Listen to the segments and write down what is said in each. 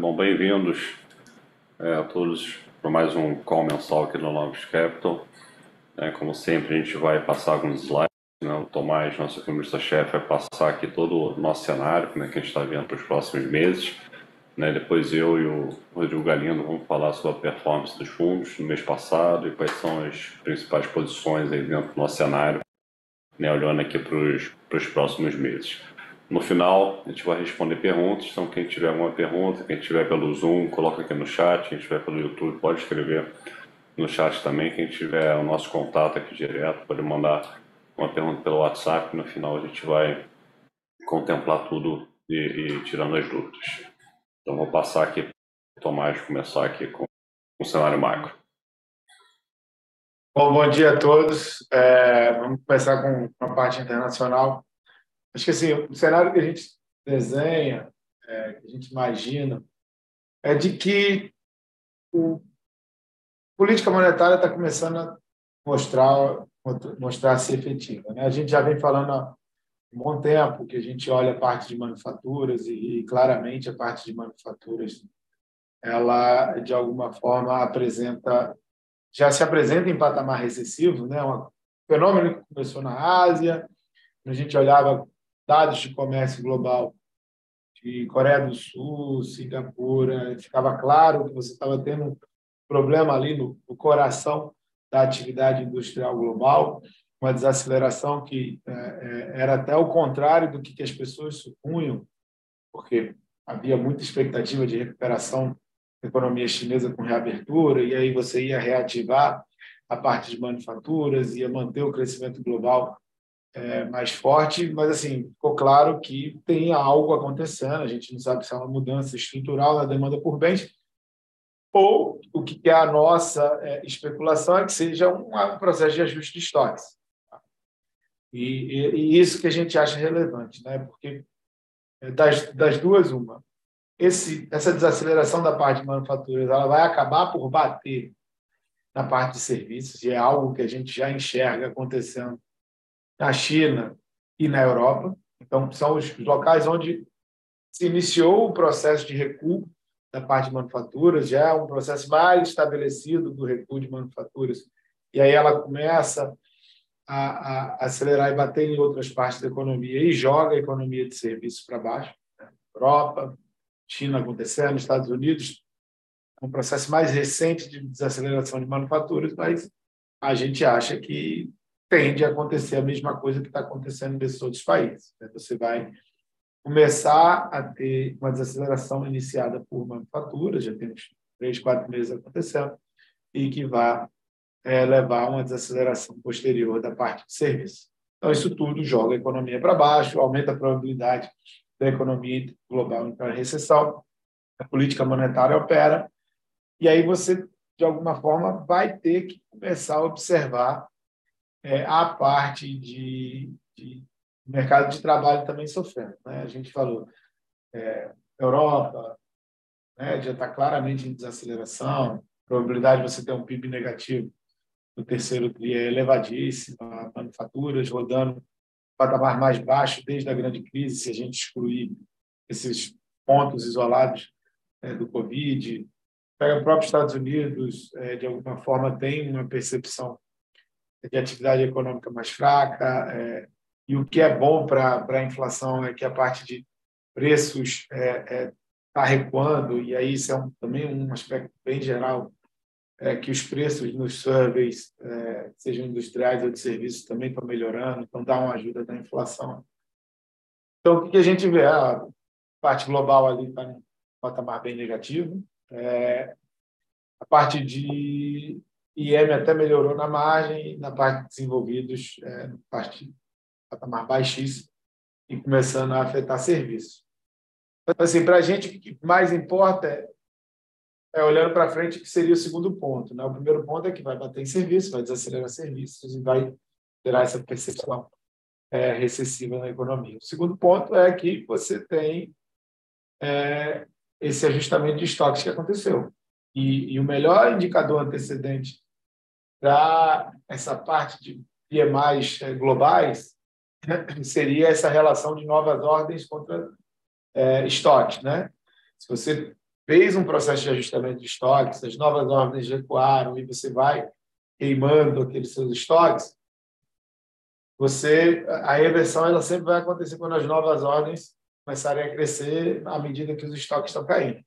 Bom, bem-vindos é, a todos para mais um call mensal aqui no Longos Capital. É, como sempre, a gente vai passar alguns slides. Né? O Tomás, nosso economista-chefe, vai passar aqui todo o nosso cenário, né, que a gente está vendo para os próximos meses. Né? Depois eu e o Rodrigo Galindo vamos falar sobre a performance dos fundos no mês passado e quais são as principais posições aí dentro do nosso cenário, né? olhando aqui para os próximos meses. No final, a gente vai responder perguntas. Então, quem tiver alguma pergunta, quem tiver pelo Zoom, coloca aqui no chat. Quem tiver pelo YouTube, pode escrever no chat também. Quem tiver o nosso contato aqui direto, pode mandar uma pergunta pelo WhatsApp. No final, a gente vai contemplar tudo e, e tirando as dúvidas. Então, vou passar aqui para o Tomás começar aqui com o cenário macro. Bom, bom dia a todos. É, vamos começar com a parte internacional. Acho que assim, o cenário que a gente desenha, é, que a gente imagina, é de que o política monetária está começando a mostrar mostrar ser efetiva. Né? A gente já vem falando há um bom tempo que a gente olha a parte de manufaturas e, e claramente a parte de manufaturas ela de alguma forma apresenta já se apresenta em patamar recessivo, né? Um fenômeno que começou na Ásia, a gente olhava dados de comércio global de Coreia do Sul, Singapura, ficava claro que você estava tendo um problema ali no, no coração da atividade industrial global, uma desaceleração que é, é, era até o contrário do que, que as pessoas supunham, porque havia muita expectativa de recuperação da economia chinesa com reabertura, e aí você ia reativar a parte de manufaturas, ia manter o crescimento global é, mais forte, mas assim ficou claro que tem algo acontecendo. A gente não sabe se é uma mudança estrutural na demanda por bens ou o que é a nossa é, especulação é que seja um, um, processo de ajuste de estoques. E, e, e, isso que a gente acha relevante, né? Porque é, das, das duas uma, esse, essa desaceleração da parte de manufaturas, ela vai acabar por bater na parte de serviços e é algo que a gente já enxerga acontecendo na China e na Europa. Então, são os locais onde se iniciou o processo de recuo da parte de manufaturas, já é um processo mais estabelecido do recuo de manufaturas, e aí ela começa a, a acelerar e bater em outras partes da economia e joga a economia de serviços para baixo. Europa, China acontecendo, Estados Unidos, um processo mais recente de desaceleração de manufaturas, mas a gente acha que tende a acontecer a mesma coisa que está acontecendo nesses outros países. Né? Você vai começar a ter uma desaceleração iniciada por manufaturas, já temos três, quatro meses acontecendo, e que vai é, levar a uma desaceleração posterior da parte de serviço. Então, isso tudo joga a economia para baixo, aumenta a probabilidade da economia global entrar em recessão, a política monetária opera, e aí você, de alguma forma, vai ter que começar a observar é, a parte de, de, mercado de trabalho também sofrendo. Né? A gente falou, é, Europa né, já está claramente em desaceleração, a probabilidade de você ter um PIB negativo no terceiro dia é elevadíssima, manufaturas rodando patamar mais baixo desde a grande crise, se a gente excluir esses pontos isolados é, do Covid. Pega o próprio Estados Unidos, é, de alguma forma, tem uma percepção de atividade econômica mais fraca. É, e o que é bom para a inflação é que a parte de preços está é, é, recuando, e aí isso é um, também um aspecto bem geral, é, que os preços nos surveys, é, sejam industriais ou de serviços, também estão melhorando, então dá uma ajuda da inflação. Então, o que a gente vê? A parte global ali está em patamar bem negativo. É, a parte de IEM até melhorou na margem, na parte de desenvolvidos, é, parte patamar baixíssimo, e começando a afetar serviços. Então, assim, para a gente, o que mais importa é, é olhando para frente, que seria o segundo ponto. Né? O primeiro ponto é que vai bater em serviços, vai desacelerar serviços e vai gerar essa percepção é, recessiva na economia. O segundo ponto é que você tem é, esse ajustamento de estoques que aconteceu. E, e o melhor indicador antecedente para essa parte de PMIs é, globais seria essa relação de novas ordens contra é, estoques. Né? Se você fez um processo de ajustamento de estoques, as novas ordens recuaram e você vai queimando aqueles seus estoques, você a reversão ela sempre vai acontecer quando as novas ordens começarem a crescer à medida que os estoques estão caindo.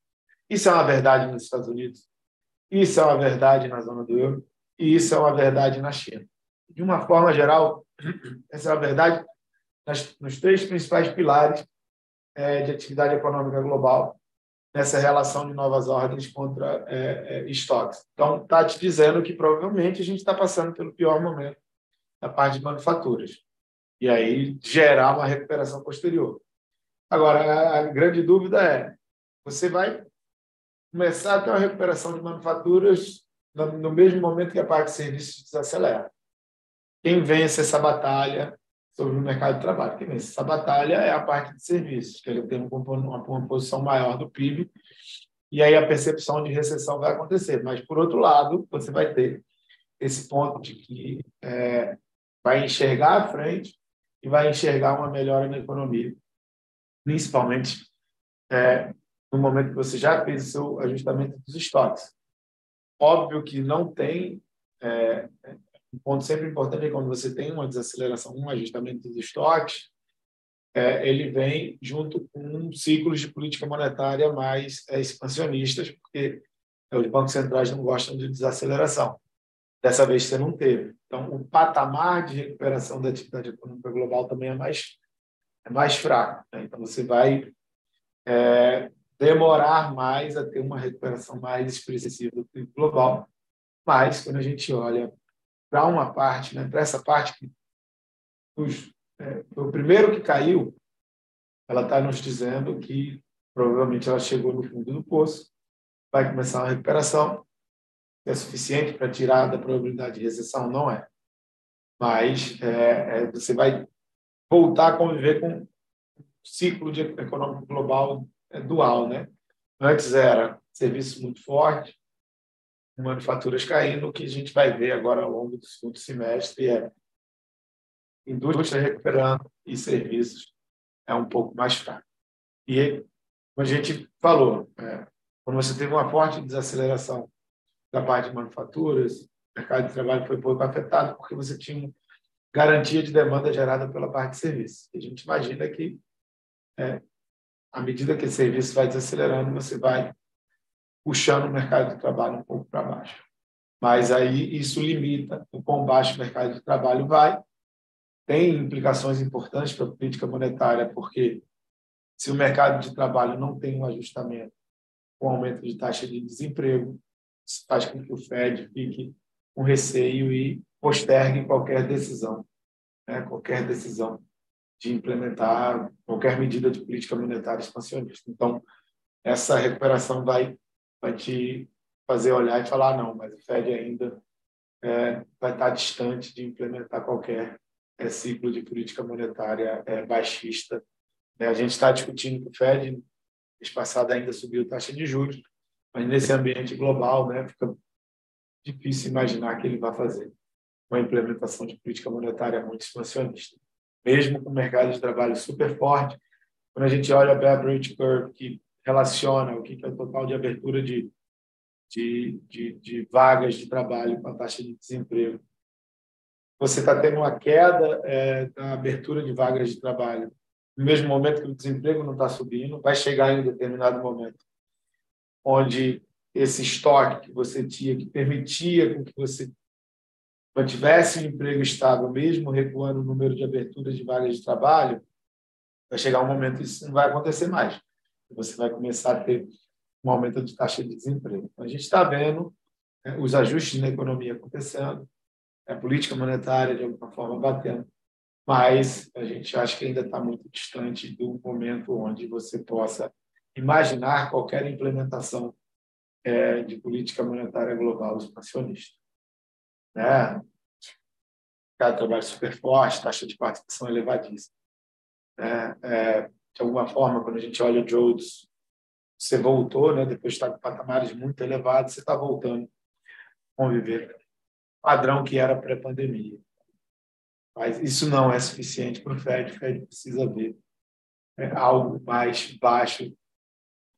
Isso é uma verdade nos Estados Unidos, isso é uma verdade na zona do euro e isso é uma verdade na China. De uma forma geral, essa é a verdade nas, nos três principais pilares é, de atividade econômica global nessa relação de novas ordens contra é, é, estoques. Então, está te dizendo que provavelmente a gente está passando pelo pior momento da parte de manufaturas. E aí gerar uma recuperação posterior. Agora, a grande dúvida é: você vai começar a ter uma recuperação de manufaturas no mesmo momento que a parte de serviços desacelera. Quem vence essa batalha sobre o mercado de trabalho? Quem vence essa batalha é a parte de serviços, que ele tem uma posição maior do PIB, e aí a percepção de recessão vai acontecer. Mas, por outro lado, você vai ter esse ponto de que é, vai enxergar à frente e vai enxergar uma melhora na economia, principalmente é, no momento que você já fez o seu ajustamento dos estoques. Óbvio que não tem. É, um ponto sempre importante é quando você tem uma desaceleração, um ajustamento dos estoques, é, ele vem junto com ciclos de política monetária mais é, expansionistas, porque os bancos centrais não gostam de desaceleração. Dessa vez você não teve. Então, o patamar de recuperação da atividade econômica global também é mais, é mais fraco. Né? Então, você vai é, demorar mais a ter uma recuperação mais expressiva do PIB global. Mas, quando a gente olha para uma parte, né, para essa parte que os, é, o primeiro que caiu, ela está nos dizendo que provavelmente ela chegou no fundo do poço, vai começar uma recuperação, é suficiente para tirar da probabilidade de recessão? Não é. Mas é, é, você vai voltar a conviver com um ciclo econômico global dual. Né? Antes era serviço muito forte, manufaturas caindo, o que a gente vai ver agora ao longo do segundo semestre é indústria recuperando e serviços é um pouco mais fraco. E, como a gente falou, é, quando você teve uma forte desaceleração da parte de manufaturas, o mercado de trabalho foi pouco afetado porque você tinha garantia de demanda gerada pela parte de serviços. E a gente imagina que, é, à medida que esse serviço vai desacelerando, você vai puxando o mercado de trabalho um pouco para baixo. Mas aí isso limita o quão baixo o mercado de trabalho vai. Tem implicações importantes para a política monetária, porque se o mercado de trabalho não tem um ajustamento com aumento de taxa de desemprego, isso faz com que o Fed fique com receio e postergue qualquer decisão, né? qualquer decisão de implementar qualquer medida de política monetária expansionista. Então, essa recuperação vai, vai te fazer olhar e falar, não, mas o Fed ainda é, vai estar distante de implementar qualquer é, ciclo de política monetária é, baixista. É, a gente está discutindo que o Fed, mês passado, ainda subiu taxa de juros, mas nesse ambiente global, né, fica difícil imaginar que ele vai fazer uma implementação de política monetária muito expansionista. Mesmo com o mercado de trabalho super forte, quando a gente olha a Beveridge Curve, que relaciona o que é o total de abertura de, de, de, de vagas de trabalho com a taxa de desemprego, você está tendo uma queda é, da abertura de vagas de trabalho. No mesmo momento que o desemprego não está subindo, vai chegar em um determinado momento onde esse estoque que você tinha, que permitia que você mantivesse um emprego estável, mesmo recuando o número de aberturas de vagas de trabalho, vai chegar um momento que isso não vai acontecer mais. Você vai começar a ter um aumento de taxa de desemprego. Então, a gente está vendo né, os ajustes na economia acontecendo, a política monetária, de alguma forma, batendo, mas a gente acha que ainda está muito distante do momento onde você possa imaginar qualquer implementação é, de política monetária global expansionista. Né? Cada trabalho super forte, taxa de participação elevadíssima. É, é, de alguma forma, quando a gente olha o Jones, você voltou, né, depois de estar com patamares muito elevados, você está voltando a conviver padrão que era pré-pandemia. Mas isso não é suficiente para o Fed. O Fed precisa ver é, algo mais baixo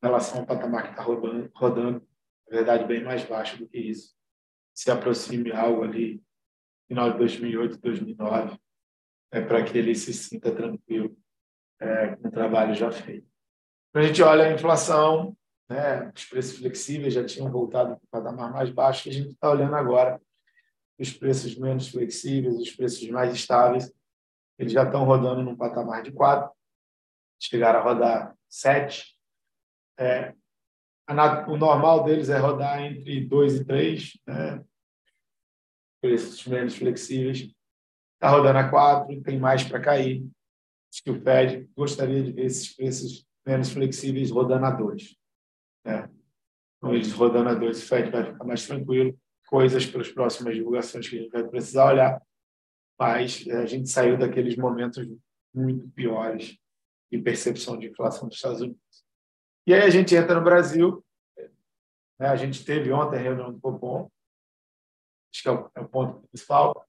relação ao patamar que está rodando, na verdade, bem mais baixo do que isso. Se aproxime algo ali, final de 2008, 2009, é, para que ele se sinta tranquilo é, com o trabalho já feito. Quando a gente olha a inflação, né, os preços flexíveis já tinham voltado para o patamar mais baixo, que a gente está olhando agora os preços menos flexíveis, os preços mais estáveis, eles já estão rodando num patamar de 4, chegaram a rodar 7. É, o normal deles é rodar entre 2 e 3, né? preços menos flexíveis. Está rodando a 4, tem mais para cair. Acho que o Fed gostaria de ver esses preços menos flexíveis rodando a 2. Né? Então, eles rodando a 2, o Fed vai ficar mais tranquilo. Coisas para as próximas divulgações que a gente vai precisar olhar. Mas é, a gente saiu daqueles momentos muito piores de percepção de inflação dos Estados Unidos. E aí a gente entra no Brasil. Né? A gente teve ontem a reunião do Copom, acho que é o, é ponto principal.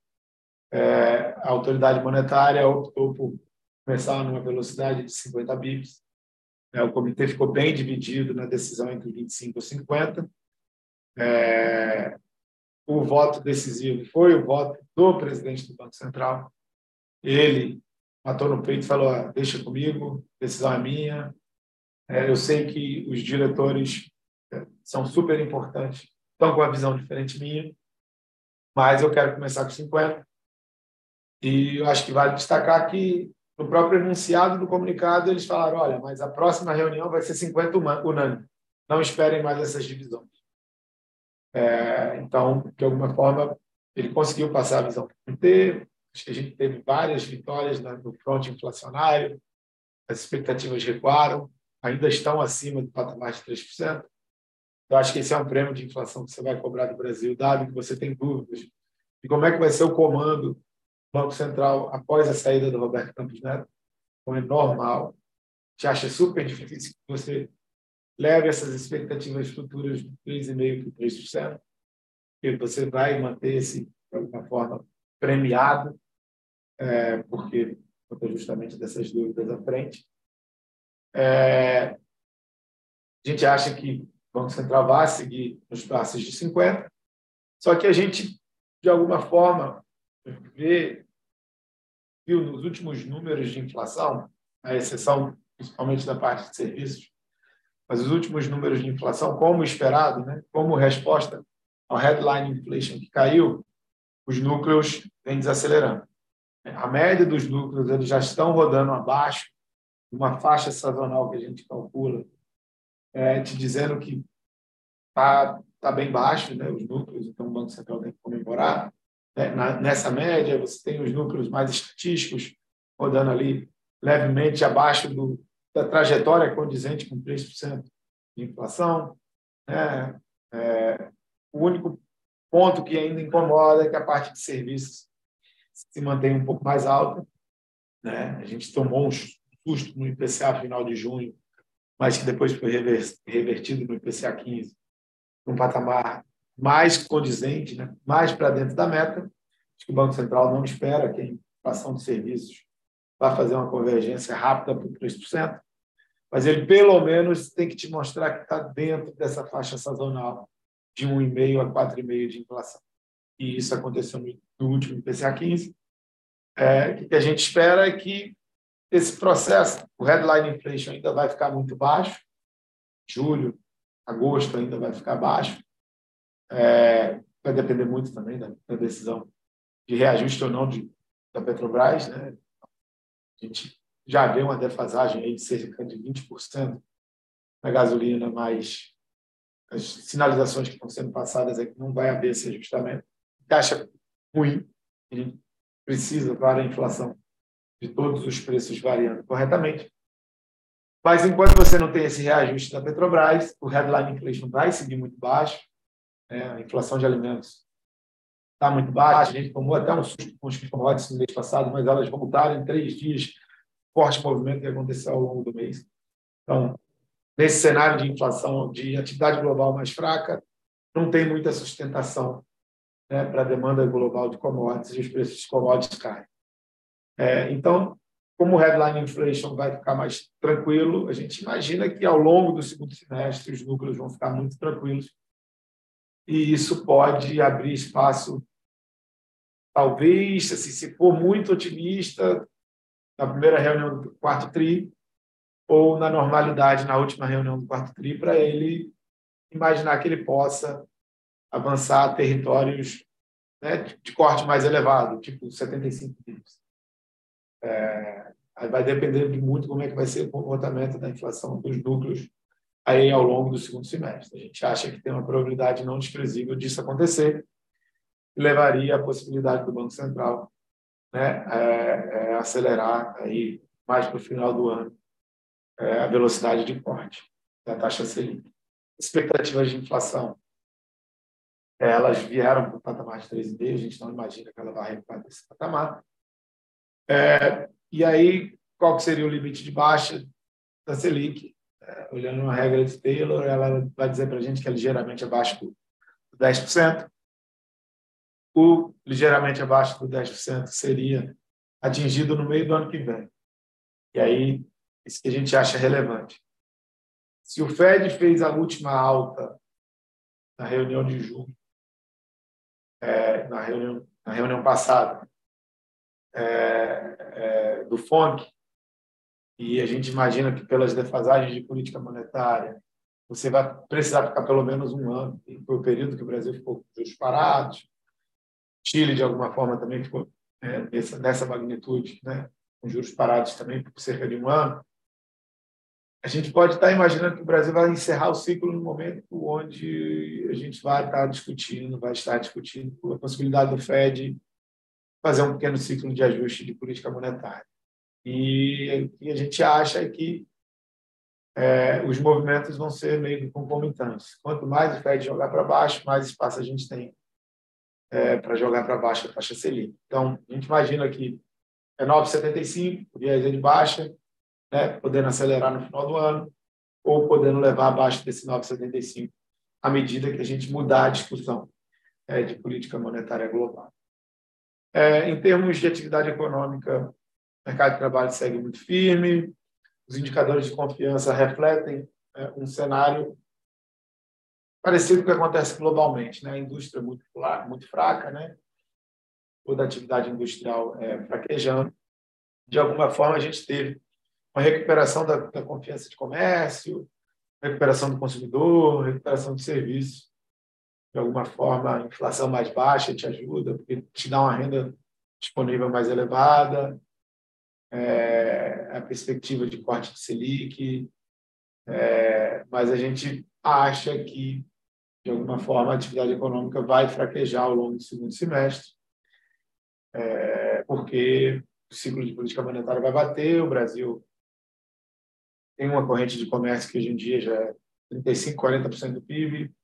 É, a autoridade monetária optou por começar numa velocidade de 50 bips. É, o comitê ficou bem dividido na decisão entre 25 e 50. É, o voto decisivo foi o voto do presidente do Banco Central. Ele matou no peito e falou: ah, deixa comigo, decisão é minha. É, eu sei que os diretores é, são super importantes, estão com uma visão diferente minha, mas eu quero começar com 50. E eu acho que vale destacar que no próprio enunciado do comunicado, eles falaram: olha, mas a próxima reunião vai ser 50 unânime. Não esperem mais essas divisões. É, então, de alguma forma, ele conseguiu passar a visão do PT. Acho que a gente teve várias vitórias no front inflacionário, as expectativas recuaram, ainda estão acima do patamar de 3%. Eu acho que esse é um prêmio de inflação que você vai cobrar do Brasil, dado que você tem dúvidas de como é que vai ser o comando Banco Central, após a saída do Roberto Campos Neto, como é normal, te acha super difícil que você leve essas expectativas futuras de 3,5% para 3%, porque você vai manter esse, de alguma forma, premiado, é, porque justamente dessas dúvidas à frente. É, a gente acha que o Banco Central vai seguir nos passos de 50, só que a gente, de alguma forma, vê viu nos últimos números de inflação, a exceção principalmente da parte de serviços, mas os últimos números de inflação, como esperado, né, como resposta ao headline inflation que caiu, os núcleos vêm desacelerando. A média dos núcleos eles já estão rodando abaixo uma faixa sazonal que a gente calcula, é, te dizendo que está tá bem baixo né, os núcleos, então o Banco Central tem que comemorar. Né, nessa média, você tem os núcleos mais estatísticos rodando ali levemente abaixo do, da trajetória condizente com 3% de inflação. Né? É, o único ponto que ainda incomoda é que a parte de serviços se mantém um pouco mais alta. Né? A gente tomou um susto no IPCA final de junho, mas que depois foi revertido no IPCA 15, num patamar mais condizente, né? mais para dentro da meta. Acho que o Banco Central não espera que a inflação de serviços vá fazer uma convergência rápida para 3%, mas ele pelo menos tem que te mostrar que está dentro dessa faixa sazonal de 1,5% a 4,5% de inflação. E isso aconteceu no último IPCA 15. É, o que a gente espera é que esse processo, o headline inflation ainda vai ficar muito baixo, julho, agosto ainda vai ficar baixo, é, vai depender muito também da, da, decisão de reajuste ou não de, da Petrobras. Né? A gente já vê uma defasagem aí de cerca de 20% na gasolina, mas as sinalizações que estão sendo passadas é que não vai haver esse ajustamento. Taxa ruim, a gente precisa para a inflação de todos os preços variando corretamente. Mas enquanto você não tem esse reajuste da Petrobras, o headline inflation vai seguir muito baixo, né? a inflação de alimentos está muito baixa, a gente tomou até um susto com os commodities no mês passado, mas elas voltaram em três dias, forte movimento que aconteceu ao longo do mês. Então, nesse cenário de inflação, de atividade global mais fraca, não tem muita sustentação né, para a demanda global de commodities e os preços de commodities caem. É, então, como o headline inflation vai ficar mais tranquilo, a gente imagina que ao longo do segundo semestre os núcleos vão ficar muito tranquilos e isso pode abrir espaço, talvez, assim, se for muito otimista, na primeira reunião do quarto TRI, ou na normalidade na última reunião do quarto TRI, para ele imaginar que ele possa avançar territórios né, de corte mais elevado, tipo 75 pips. É, vai depender de muito como é que vai ser o comportamento da inflação dos núcleos aí ao longo do segundo semestre. A gente acha que tem uma probabilidade não desprezível disso acontecer e levaria a possibilidade do Banco Central né, é, é, acelerar aí mais para o final do ano é, a velocidade de corte da taxa Selic. Expectativas de inflação, elas vieram para o patamar de 3,5, a gente não imagina que ela vai recuar desse patamar. É, e aí, qual que seria o limite de baixa da Selic? É, olhando uma regra de Taylor, ela vai dizer para a gente que é ligeiramente abaixo do 10%. O ligeiramente abaixo do 10% seria atingido no meio do ano que vem. E aí, isso que a gente acha relevante. Se o Fed fez a última alta na reunião de julho, é, na, reunião, na reunião passada, é, é, do FONC, e a gente imagina que pelas defasagens de política monetária, você vai precisar ficar pelo menos um ano, foi o período que o Brasil ficou com juros parados, Chile, de alguma forma, também ficou é, nessa, nessa magnitude, né, com juros parados também por cerca de um ano, a gente pode estar imaginando que o Brasil vai encerrar o ciclo no momento onde a gente vai estar discutindo, vai estar discutindo a possibilidade do Fed fazer um pequeno ciclo de ajuste de política monetária. E o que a gente acha é que é, os movimentos vão ser meio concomitantes. Quanto mais o Fed jogar para baixo, mais espaço a gente tem é, para jogar para baixo a taxa Selic. Então, a gente imagina que é 9,75, o viés é de baixa, né, podendo acelerar no final do ano, ou podendo levar abaixo desse 9,75 à medida que a gente mudar a discussão é, de política monetária global. É, em termos de atividade econômica, o mercado de trabalho segue muito firme, os indicadores de confiança refletem é, um cenário parecido com o que acontece globalmente, né? A indústria muito muito fraca, né? Toda a atividade industrial é, fraquejando. De alguma forma, a gente teve uma recuperação da, da confiança de comércio, recuperação do consumidor, recuperação de serviços. De alguma forma, a inflação mais baixa te ajuda, porque te dá uma renda disponível mais elevada, é, a perspectiva de corte de Selic, é, mas a gente acha que, de alguma forma, a atividade econômica vai fraquejar ao longo do segundo semestre, é, porque o ciclo de política monetária vai bater, o Brasil tem uma corrente de comércio que hoje em dia já é 35%, 40% do PIB,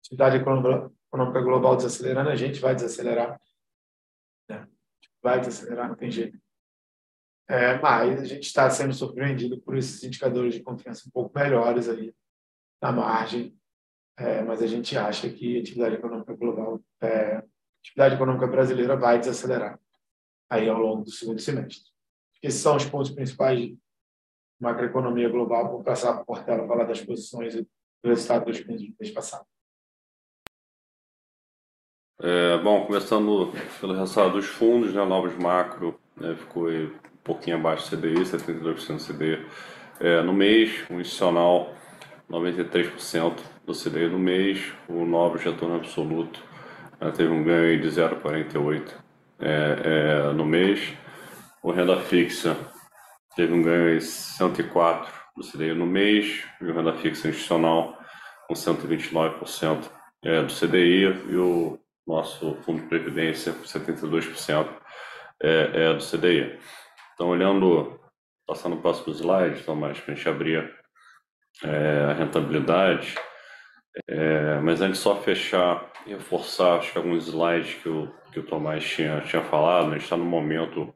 atividade econômica global desacelerando, a gente vai desacelerar. Né? Vai desacelerar, não tem jeito. É, mas a gente está sendo surpreendido por esses indicadores de confiança um pouco melhores ali na margem, é, mas a gente acha que a atividade econômica global, é, a atividade econômica brasileira vai desacelerar aí ao longo do segundo semestre. Esses são os pontos principais de macroeconomia global. Vou passar para o Portela falar das posições e do resultado dos mês passado. É, bom, começando pelo resultado dos fundos, né, novos macro né, ficou um pouquinho abaixo do CDI, 72% do CDI é, no mês, o institucional 93% do CDI no mês, o novo retorno absoluto é, teve um ganho de 0,48 é, é, no mês, o renda fixa teve um ganho de 104 do CDI no mês, e o renda fixa institucional com 129% é, do CDI, e o nosso fundo de previdência, 72% é, é do CDI. Então, olhando, passando o próximo slide, Tomás, para a gente abrir é, a rentabilidade, é, mas antes só fechar e reforçar acho que alguns slides que o, que o Tomás tinha, tinha falado, a gente está no momento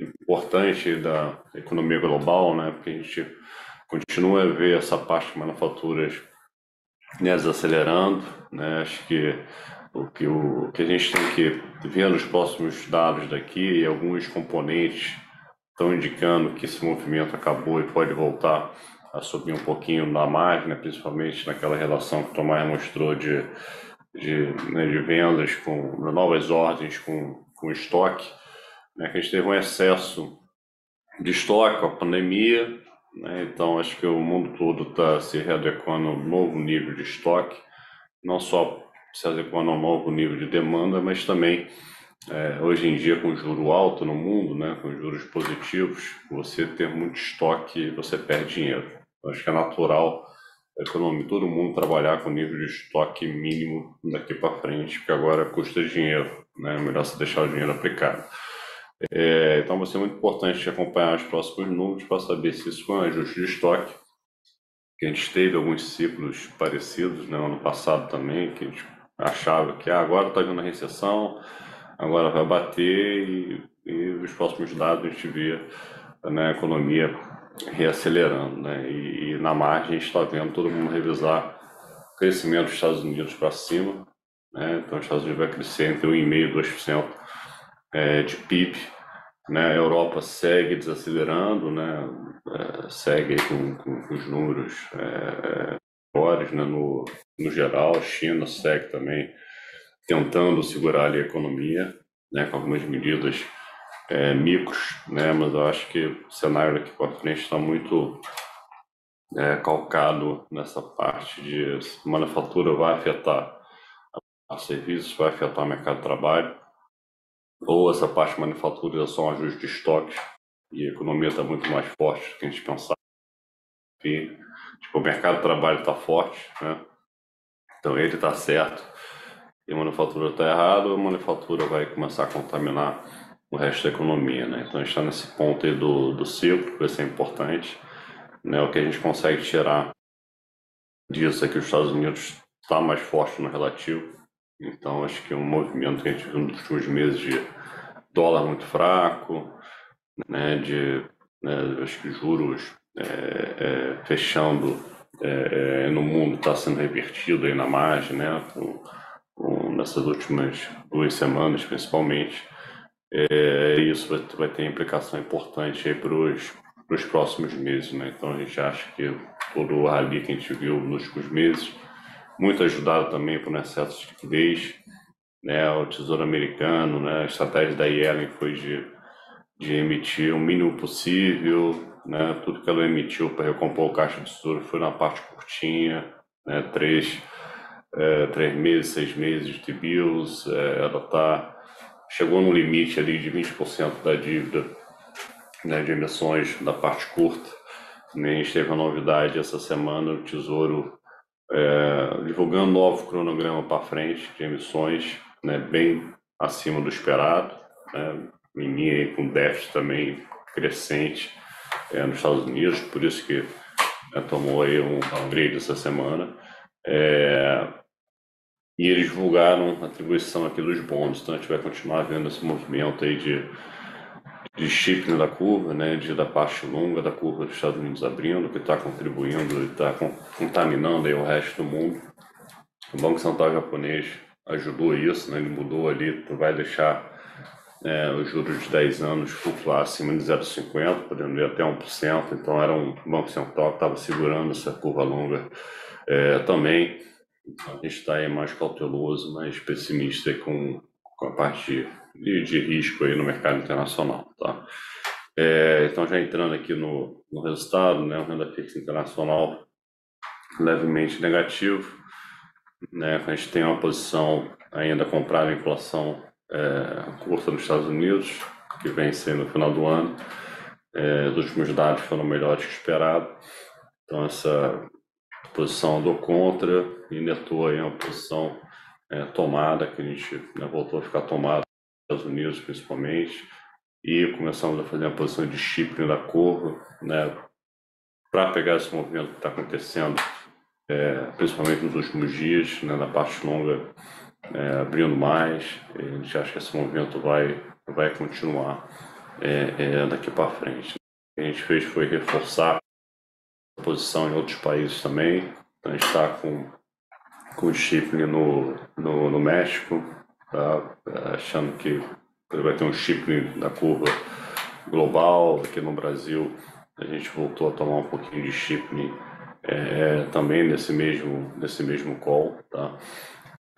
importante da economia global, né, porque a gente continua a ver essa parte de manufaturas né, desacelerando, né, acho que o que, o que a gente tem que ver nos próximos dados daqui e alguns componentes estão indicando que esse movimento acabou e pode voltar a subir um pouquinho na margem, né, principalmente naquela relação que o Tomás mostrou de, de, né, de vendas com novas ordens com, com estoque, né, que a gente teve um excesso de estoque com a pandemia, né, então acho que o mundo todo está se readequando a um novo nível de estoque, não só se adequando a um novo nível de demanda, mas também é, hoje em dia com juro alto no mundo, né, com juros positivos, você ter muito estoque, você perde dinheiro. Eu acho que é natural a economia, todo mundo trabalhar com nível de estoque mínimo daqui para frente, porque agora custa dinheiro, né? É melhor você deixar o dinheiro aplicado. É, então vai ser muito importante acompanhar os próximos números para saber se isso foi um ajuste de estoque, que a gente teve alguns ciclos parecidos, né, ano passado também, que a gente achava que ah, agora está vindo a recessão, agora vai bater e, e os próximos dados a gente via né, a economia reacelerando. Né, e, e na margem a gente está vendo todo mundo revisar o crescimento dos Estados Unidos para cima. Né, então os Estados Unidos vai crescer entre 1,5% e 2% é, de PIB. Né, a Europa segue desacelerando, né, é, segue com, com, com, os números é, maiores né, no, no geral. China segue também tentando segurar ali a economia, né, com algumas medidas é, micros, né, mas eu acho que o cenário daqui para frente está muito é, calcado nessa parte de manufatura vai afetar a serviços, vai afetar o mercado de trabalho, ou essa parte de manufatura é só um ajuste de estoques e a economia está muito mais forte do que a gente pensava. E, tipo, o mercado de trabalho está forte, né? então ele está certo e a manufatura está errado, a manufatura vai começar a contaminar o resto da economia, né? Então a gente está nesse ponto aí do, do ciclo, que vai ser importante, né? O que a gente consegue tirar disso é que os Estados Unidos está mais forte no relativo, então acho que é um movimento que a gente viu nos últimos meses de dólar muito fraco, né? De né, acho que juros é, é, fechando é, é no mundo está sendo revertido aí na margem, né? Com, nessas últimas duas semanas, principalmente. Isso vai, vai, ter implicação importante para os próximos meses. Né? Então, a gente acha que todo o rally que a gente viu nos últimos meses, muito ajudado também por um excesso de liquidez, né? o Tesouro Americano, né? a estratégia da Yellen foi de, de emitir o mínimo possível, né? tudo que ela emitiu para recompor o caixa de tesouro foi na parte curtinha, né? três é, três meses, seis meses de T-bills, é, ela tá, chegou no limite ali de 20% da dívida né, de emissões da parte curta. Nem a gente teve uma novidade essa semana, o Tesouro é, divulgando um novo cronograma para frente de emissões, né, bem acima do esperado, né, em linha com déficit também crescente é, nos Estados Unidos, por isso que né, tomou aí um upgrade essa semana. É, e eles divulgaram a atribuição aqui dos bônus, então a gente vai continuar vendo esse movimento aí de, de shipping da curva, né, de, da parte longa da curva dos Estados Unidos abrindo, que está contribuindo e está contaminando aí o resto do mundo. O Banco Central japonês ajudou isso, né, ele mudou ali, vai deixar é, os juros de 10 anos flutuar acima de 0,50, podendo ir até 1%, então era um Banco Central que estava segurando essa curva longa é, também. Então, a gente está aí mais cauteloso, mais pessimista com, com a parte de, de risco aí no mercado internacional, tá? É, então, já entrando aqui no, no resultado, né, o renda fixa internacional levemente negativo, né, a gente tem uma posição ainda comprada em inflação é, curta nos Estados Unidos, que vem sendo no final do ano, é, os últimos dados foram melhores que esperado, então essa posição do contra e netou aí uma posição é, tomada, que a gente né, voltou a ficar tomado nos Estados Unidos principalmente, e começamos a fazer uma posição de shipping da curva, né, para pegar esse movimento que está acontecendo, é, principalmente nos últimos dias, né, na parte longa, é, abrindo mais, a gente acha que esse movimento vai, vai continuar é, é, daqui para frente. O que a gente fez foi reforçar posição em outros países também. Então, a gente está com, com o no, no, no México, tá? achando que vai ter um shipping da curva global. Aqui no Brasil, a gente voltou a tomar um pouquinho de shipping é, também nesse mesmo, nesse mesmo call. Tá?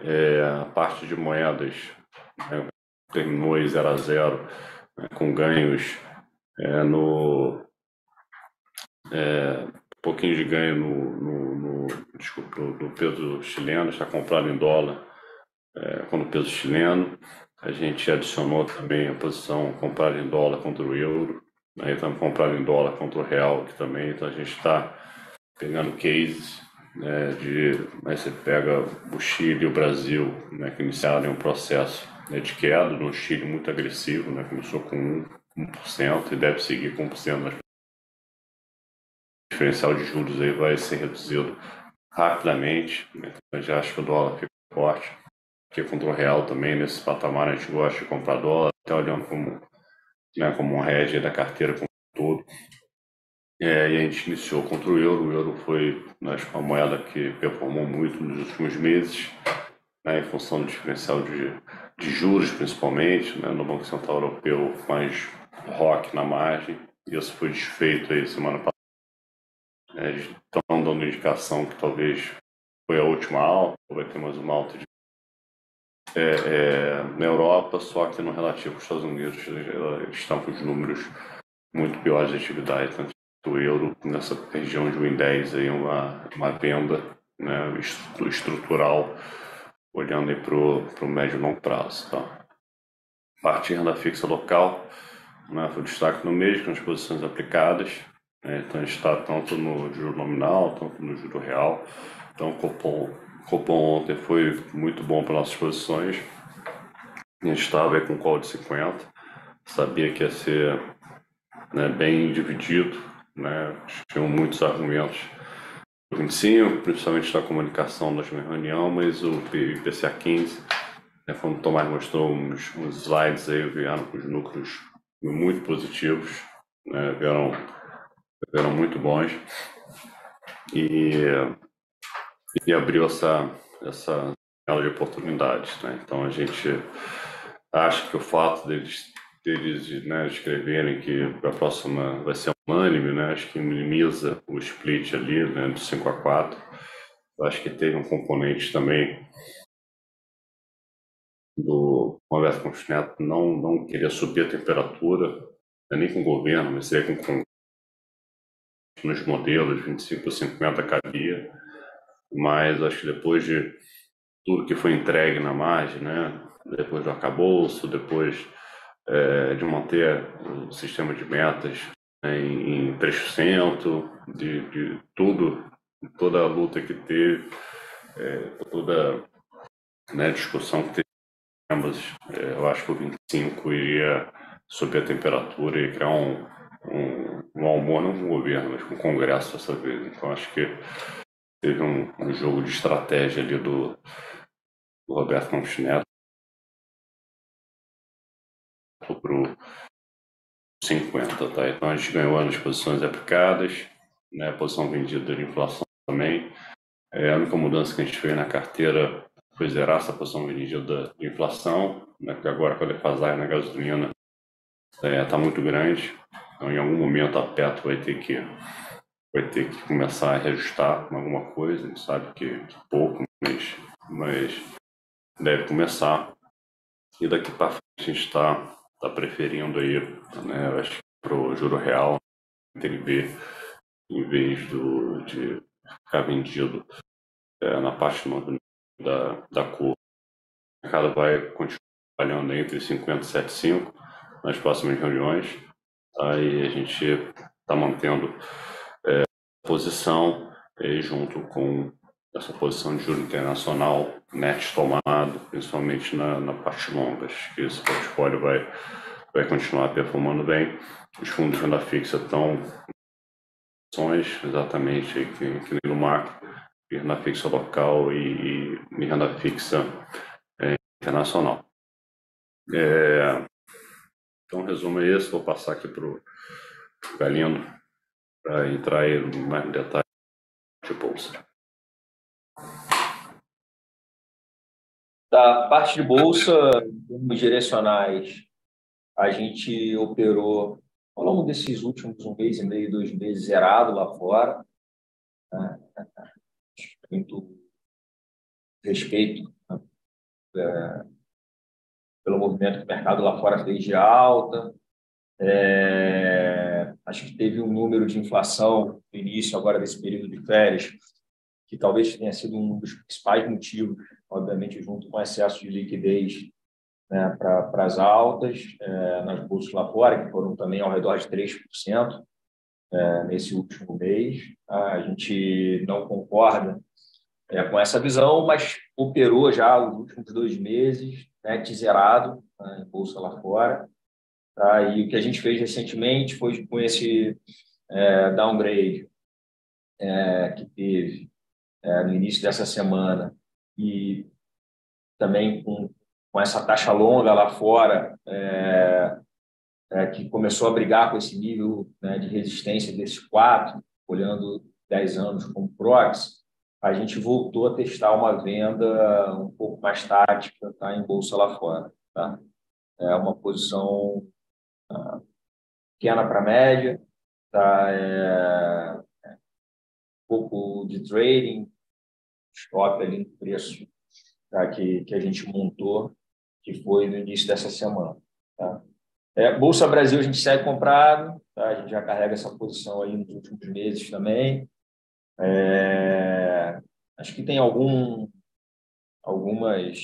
É, a parte de moedas terminou em 0 a 0, né, com ganhos é, no. É, um pouquinho de ganho no, no, no desculpa, no peso chileno, está comprado em dólar é, com o peso chileno. A gente adicionou também a posição comprada em dólar contra o euro, né, estamos comprando em dólar contra o real aqui também, então a gente está pegando cases né, de, mas você pega o Chile e o Brasil, né, que iniciaram um processo né, de queda, no Chile muito agressivo, né, começou com 1%, 1% e deve seguir com 1%, mas o diferencial de juros aí vai ser reduzido rapidamente, né, eu já acho que o dólar fica forte, porque contra o real também, nesse patamar a gente gosta de comprar dólar, até olhando como, né, como um hedge da carteira como todo. É, e a gente iniciou contra o euro. O euro foi acho, uma moeda que performou muito nos últimos meses, né, em função do diferencial de, de juros, principalmente, né, no Banco Central Europeu, mais rock na margem. E isso foi desfeito aí semana passada. É, estão dando indicação que talvez foi a última alta, vai ter mais uma alta de é, é, na Europa, só que no relativo aos Estados Unidos, eles estão com os números muito piores de atividade, tanto do euro nessa região de 1,10 aí uma, uma venda né, estrutural olhando para o médio e longo prazo. Tá? Parte renda fixa local, né, foi destaque no mês com as posições aplicadas, né, então a gente está tanto no juro nominal, tanto no juro real, então o cupom, o cupom ontem foi muito bom para nossas posições, a gente estava com call de 50, sabia que ia ser né, bem dividido, né? Tinham muitos argumentos 25, principalmente da comunicação da última reunião, mas o IPCA 15, né, o Tomás mostrou uns, uns slides aí, vieram com os núcleos muito positivos, né, vieram, vieram muito bons e, e abriu essa, essa de oportunidades. Né? Então a gente acha que o fato deles deles né, escreverem que a próxima vai ser unânime, né, acho que minimiza o split ali, né, do 5 a 4. Eu acho que teve um componente também do Roberto Campos Neto não, não queria subir a temperatura, né, nem com o governo, mas seria com, com nos modelos 25 por 50 cabia, mas acho que depois de tudo que foi entregue na margem, né, depois do arcabouço, depois é, de manter o sistema de metas em, em 3%, de, de tudo, toda a luta que teve, é, toda né, discussão que teve, é, eu acho que o 25 iria subir a temperatura e criar um, um, um amor, não com o governo, mas com o Congresso dessa vez. Então acho que teve um, um jogo de estratégia ali do, do Roberto Campos Neto para o 50, tá? Então a gente ganhou as posições aplicadas, né? A posição vendida de inflação também. É, a única mudança que a gente fez na carteira foi zerar essa posição vendida de inflação, né? Porque agora com a defasagem na gasolina está é, tá muito grande, então em algum momento a Petro vai ter que vai ter que começar a reajustar alguma coisa, a gente sabe que pouco, mas, mas deve começar. E daqui para frente a gente está está preferindo aí, né, eu acho para o juro real, TNB, em vez do, de ficar vendido é, na parte da, da curva. O mercado vai continuar trabalhando entre 50 e 75 nas próximas reuniões. Aí a gente está mantendo é, posição é, junto com essa posição de juro internacional net tomado, principalmente na, na parte longa. Acho que esse portfólio vai, vai continuar performando bem. Os fundos de renda fixa estão exatamente que nem no macro, renda fixa local e, e renda fixa é, internacional. É, então, resumo é esse. Vou passar aqui para o Galindo para entrar aí mais em detalhe de bolsa. Da parte de bolsa, em direcionais, a gente operou ao longo desses últimos um mês e meio, dois meses, zerado lá fora. Né? Muito respeito né? é, pelo movimento que o mercado lá fora fez de alta. É, acho que teve um número de inflação no início agora desse período de férias que talvez tenha sido um dos principais motivos, obviamente junto com o excesso de liquidez né, para as altas é, nas bolsas lá fora, que foram também ao redor de 3% é, nesse último mês. A gente não concorda é, com essa visão, mas operou já os últimos dois meses, né, zerado né, em bolsa lá fora. Tá? E o que a gente fez recentemente foi com esse é, downgrade é, que teve é, no início dessa semana e também com, com essa taxa longa lá fora, é, é, que começou a brigar com esse nível né, de resistência desses quatro, olhando 10 anos como proxy, a gente voltou a testar uma venda um pouco mais tática tá, em bolsa lá fora. Tá? É uma posição ah, pequena para média, tá? É, é, um pouco de trading, stop ali no preço tá? que, que a gente montou, que foi no início dessa semana. Tá? É, Bolsa Brasil a gente segue comprado, tá? a gente já carrega essa posição aí nos últimos meses também. É, acho que tem algum, algumas,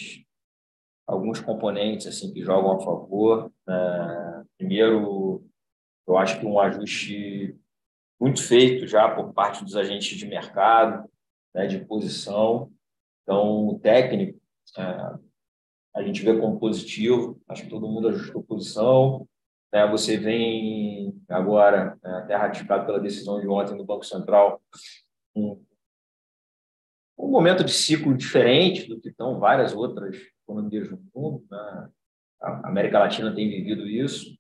alguns componentes assim que jogam a favor. Né? Primeiro, eu acho que um ajuste muito feito já por parte dos agentes de mercado, né, de posição. Então, o técnico, é, a gente vê como positivo, acho que todo mundo ajustou posição. Né, você vem agora, né, até ratificado pela decisão de ontem do Banco Central, um, um momento de ciclo diferente do que estão várias outras economias no mundo. Né? A América Latina tem vivido isso.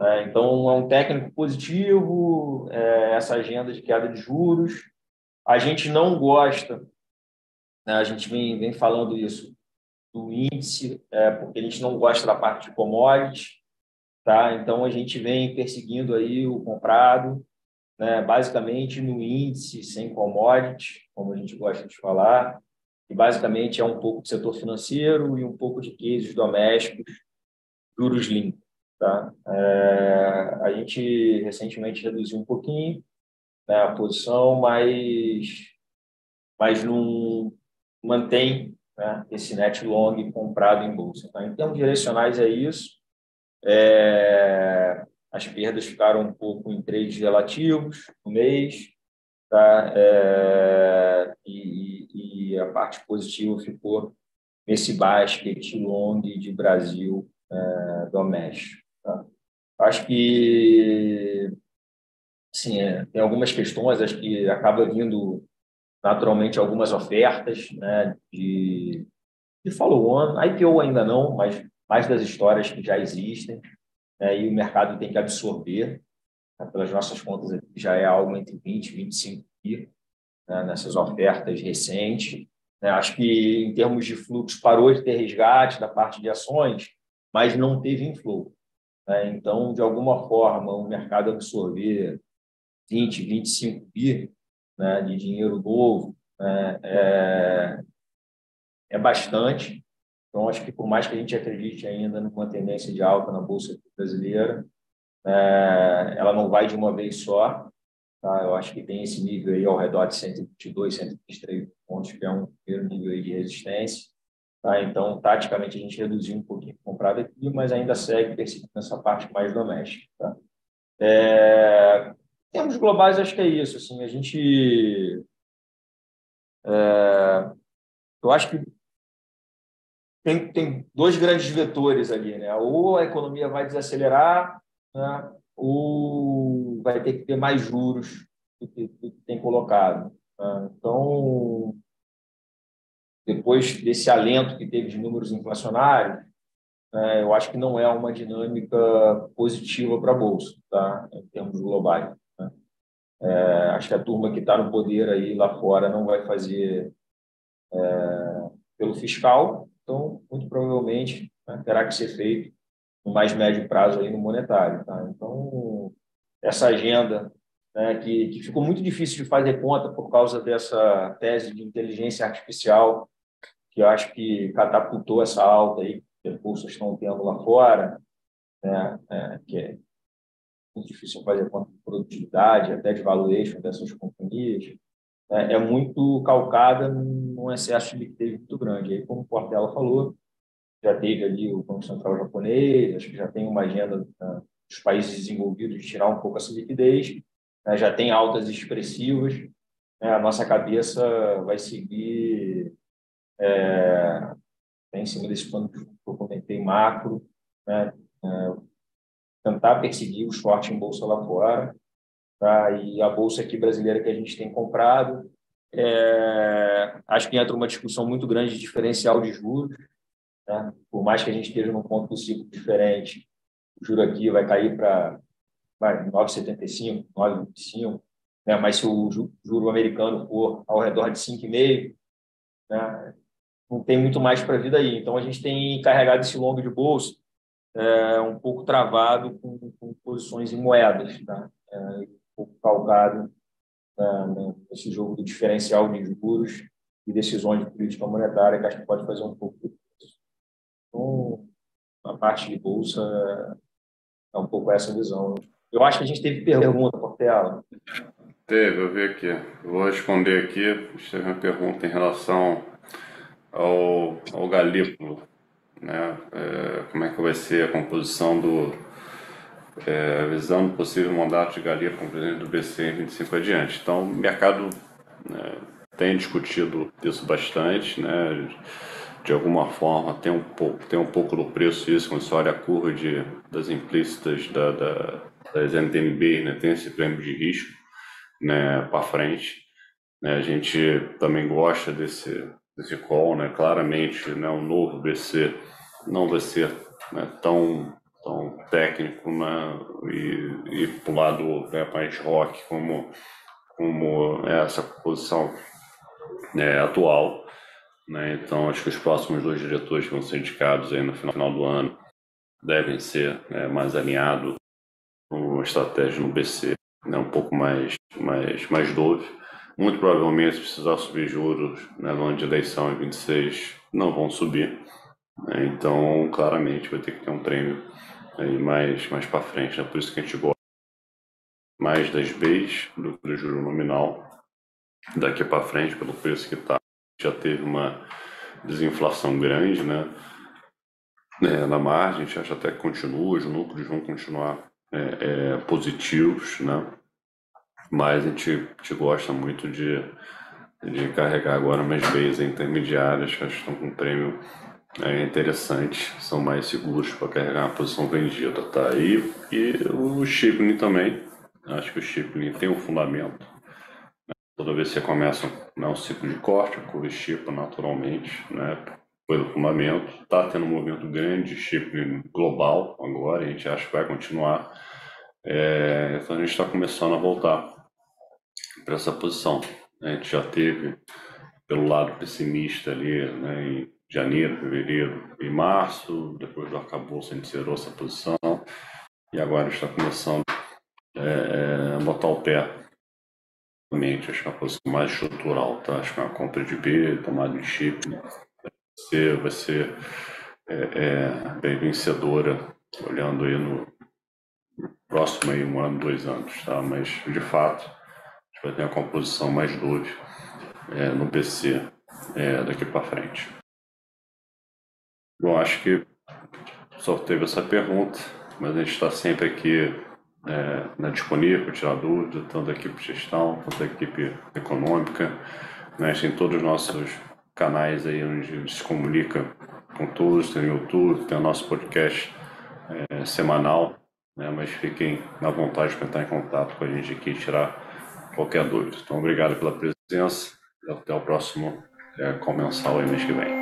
Né? Então, é um técnico positivo, é, essa agenda de queda de juros, a gente não gosta, né, a gente vem, vem falando isso, do índice, é, porque a gente não gosta da parte de commodities, tá? Então a gente vem perseguindo aí o comprado, né, basicamente no índice sem commodities, como a gente gosta de falar, e basicamente é um pouco de setor financeiro e um pouco de cases domésticos, juros limpos, tá? É, a gente recentemente reduziu um pouquinho, né, a posição, mas, mas não mantém né, esse net long comprado em bolsa. Tá? Em termos direcionais, é isso. É, as perdas ficaram um pouco em trades relativos no mês, tá? É, e, e, a parte positiva ficou nesse basket long de Brasil é, doméstico. Tá? Acho que sim, é, tem algumas questões, acho que acaba vindo naturalmente algumas ofertas né, de, de follow-on, IPO ainda não, mas mais das histórias que já existem, né, e o mercado tem que absorver, né, pelas nossas contas já é algo entre 20 e 25 bi né, nessas ofertas recentes. Né, acho que em termos de fluxo parou de ter resgate da parte de ações, mas não teve inflow. Né, então, de alguma forma, o mercado absorver 20, 25 bi né, de dinheiro novo, né, é, é bastante. Então, acho que por mais que a gente acredite ainda numa tendência de alta na Bolsa brasileira, é, ela não vai de uma vez só. Tá? Eu acho que tem esse nível aí ao redor de 122, 123 pontos, que é um primeiro nível aí de resistência. Tá? Então, taticamente, a gente reduziu um pouquinho comprado aqui, mas ainda segue perseguindo essa parte mais doméstica. Tá? É, em termos globais, acho que é isso. Assim, a gente. É, eu acho que tem, tem dois grandes vetores ali, né? Ou a economia vai desacelerar, né? ou vai ter que ter mais juros do que, do que tem colocado. Né? Então, depois desse alento que teve de números inflacionários, né, eu acho que não é uma dinâmica positiva para a bolsa, tá? Em termos globais. É, acho que a turma que está no poder aí lá fora não vai fazer é, pelo fiscal, então, muito provavelmente, né, terá que ser feito no mais médio prazo aí no monetário. Tá? Então, essa agenda né, que, que ficou muito difícil de fazer conta por causa dessa tese de inteligência artificial, que eu acho que catapultou essa alta aí que as bolsas estão tendo lá fora, né, é, que é muito difícil fazer conta de produtividade, até de valuation dessas companhias, né, é muito calcada num excesso de liquidez muito grande. Aí, como o Portela falou, já teve ali o Banco Central japonês, acho que já tem uma agenda né, dos países desenvolvidos de tirar um pouco essa liquidez, né, já tem altas expressivas, né, a nossa cabeça vai seguir é, em cima desse plano que eu comentei macro, né, é, tentar perseguir o short em bolsa lá fora, tá? e a bolsa aqui brasileira que a gente tem comprado, é, acho que entra uma discussão muito grande de diferencial de juros, né? por mais que a gente esteja num ponto do ciclo diferente, o juro aqui vai cair para 9,75, 9,25, né? mas se o juro americano for ao redor de 5,5, né? não tem muito mais para a vida aí. Então, a gente tem carregado esse longo de bolsa é, um pouco travado com, com posições em moedas, tá? é, um pouco calcado né, nesse jogo do diferencial de juros e decisões de política monetária que acho que pode fazer um pouco disso. Então, a parte de bolsa é um pouco essa visão. Eu acho que a gente teve pergunta, Portela. Teve, eu vi aqui. vou responder aqui. Teve uma pergunta em relação ao, ao Galípolo né? É, como é que vai ser a composição do é, visando possível mandato de Galia como presidente do BC em 25 adiante. Então, o mercado né, tem discutido isso bastante, né? De alguma forma tem um pouco tem um pouco do preço isso quando você olha a curva de das implícitas da, da das NTNB, né? Tem esse prêmio de risco, né? Para frente. Né? A gente também gosta desse desse call, né? Claramente, né? O novo BC não vai ser né, tão, tão técnico né, e, e para o lado né, mais rock como, como é essa posição né, atual. Né? Então, acho que os próximos dois diretores que vão ser indicados aí no final do ano devem ser né, mais alinhados com a estratégia no BC, né, um pouco mais, mais, mais dove. Muito provavelmente, se precisar subir juros né, no ano de eleição em 26, não vão subir. Né? Então, claramente, vai ter que ter um prêmio aí mais, mais para frente. Né? Por isso que a gente gosta mais das Bs do que do juro nominal daqui para frente, pelo preço que está. Já teve uma desinflação grande né? É, na margem, a gente acha até que continua, os núcleos vão continuar é, é, positivos, né? mas a gente, a gente gosta muito de, de carregar agora mais Bs intermediárias, que estão com prêmio é interessante, são mais seguros para carregar uma posição vendida, tá? E, e o Shipping também, acho que o Shipping tem um fundamento. Né? Toda vez que você começa né, um ciclo de corte, curva chipa naturalmente, né? Pelo fundamento, está tendo um movimento grande de shipping global agora, a gente acha que vai continuar. É, então a gente está começando a voltar para essa posição. A gente já teve pelo lado pessimista ali, né, em janeiro, fevereiro e março, depois do arcabouço a gente zerou essa posição e agora está começando é, a botar o pé realmente acho que é uma posição mais estrutural, tá? Acho que é uma compra de B, tomada de chip, vai ser, vai ser é, é, bem vencedora, olhando aí no próximo aí um ano, dois anos, tá? Mas de fato a gente vai ter uma composição mais dove é, no PC é, daqui para frente. Bom, acho que só teve essa pergunta, mas a gente está sempre aqui é, na disponível para tirar dúvidas, tanto da equipe de gestão quanto da equipe econômica. Né? Tem todos os nossos canais aí onde a gente se comunica com todos, tem o YouTube, tem o nosso podcast é, semanal, né? mas fiquem na vontade para entrar em contato com a gente aqui e tirar qualquer dúvida. Então, obrigado pela presença e até o próximo é, comensal aí mês que vem.